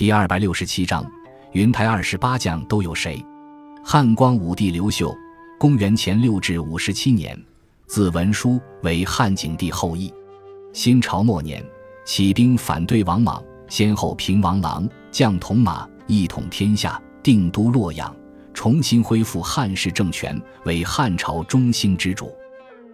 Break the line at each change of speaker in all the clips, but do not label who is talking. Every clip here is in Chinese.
第二百六十七章，云台二十八将都有谁？汉光武帝刘秀，公元前六至五十七年，字文书，为汉景帝后裔。新朝末年，起兵反对王莽，先后平王郎，将铜马，一统天下，定都洛阳，重新恢复汉室政权，为汉朝中兴之主。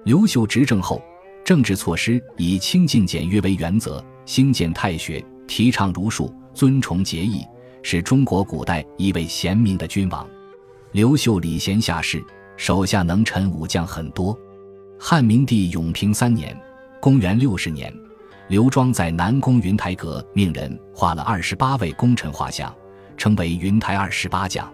刘秀执政后，政治措施以清净简约为原则，兴建太学，提倡儒术，尊崇节义，是中国古代一位贤明的君王。刘秀礼贤下士，手下能臣武将很多。汉明帝永平三年。公元六十年，刘庄在南宫云台阁命人画了二十八位功臣画像，称为云台二十八将。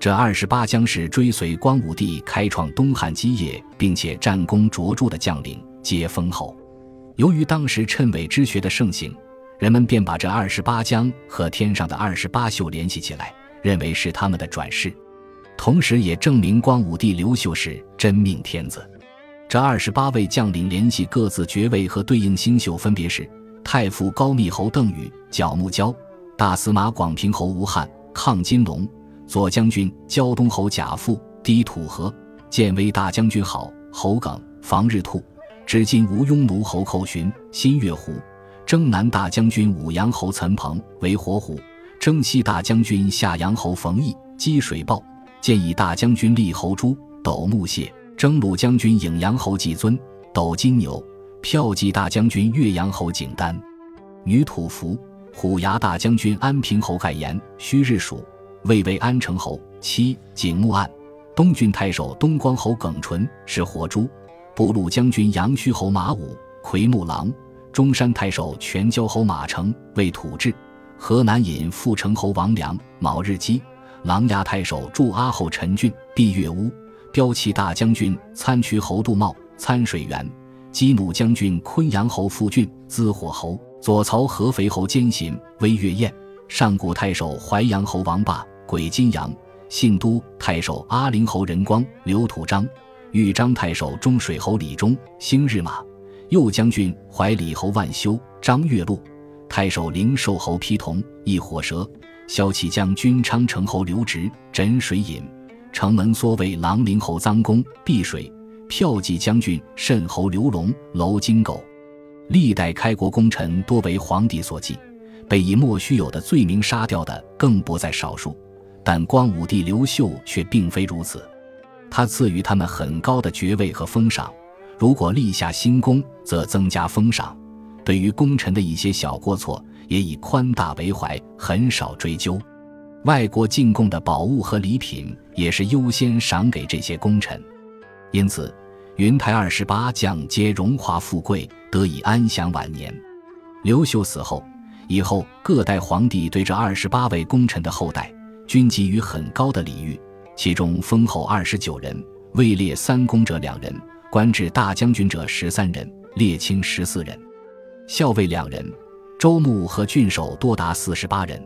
这二十八将是追随光武帝开创东汉基业，并且战功卓著的将领，皆封侯。由于当时谶纬之学的盛行，人们便把这二十八将和天上的二十八宿联系起来，认为是他们的转世，同时也证明光武帝刘秀是真命天子。这二十八位将领联系各自爵位和对应星宿，分别是太傅高密侯邓禹、角木蛟，大司马广平侯吴汉、亢金龙，左将军胶东侯贾富、低土河，建威大将军好侯耿、房日兔，至今吴庸奴侯寇寻、新月胡，征南大将军武阳侯岑彭为火虎，征西大将军夏阳侯冯异积水豹，建议大将军立侯朱斗木谢。征虏将军颍阳侯季尊，斗金牛；骠骑大将军岳阳侯景丹，女土服；虎牙大将军安平侯盖言，虚日属；魏为安城侯妻景穆案，东郡太守东光侯耿纯是火珠；布鲁将军阳虚侯马武奎木狼，中山太守全椒侯马成为土质；河南尹副城侯王良卯日基，琅琊太守祝阿后陈俊毕月乌。骠骑大将军参渠侯杜茂，参水源；击弩将军昆阳侯傅俊，资火侯；左曹合肥侯兼行，威岳燕；上古太守淮阳侯王霸，鬼金阳；信都太守阿陵侯仁光，刘土章；豫章太守中水侯李忠，星日马；右将军怀里侯万修，张月禄；太守灵寿侯丕同，一火蛇；骁骑将军昌城侯刘植，枕水饮。城门缩为郎陵侯臧公碧水，骠骑将军慎侯刘龙楼金狗。历代开国功臣多为皇帝所忌，被以莫须有的罪名杀掉的更不在少数。但光武帝刘秀却并非如此，他赐予他们很高的爵位和封赏。如果立下新功，则增加封赏；对于功臣的一些小过错，也以宽大为怀，很少追究。外国进贡的宝物和礼品也是优先赏给这些功臣，因此云台二十八将皆荣华富贵，得以安享晚年。刘秀死后，以后各代皇帝对这二十八位功臣的后代均给予很高的礼遇，其中封后二十九人，位列三公者两人，官至大将军者十三人，列卿十四人，校尉两人，州牧和郡守多达四十八人。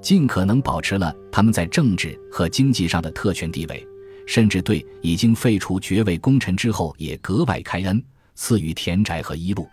尽可能保持了他们在政治和经济上的特权地位，甚至对已经废除爵位功臣之后也格外开恩，赐予田宅和衣禄。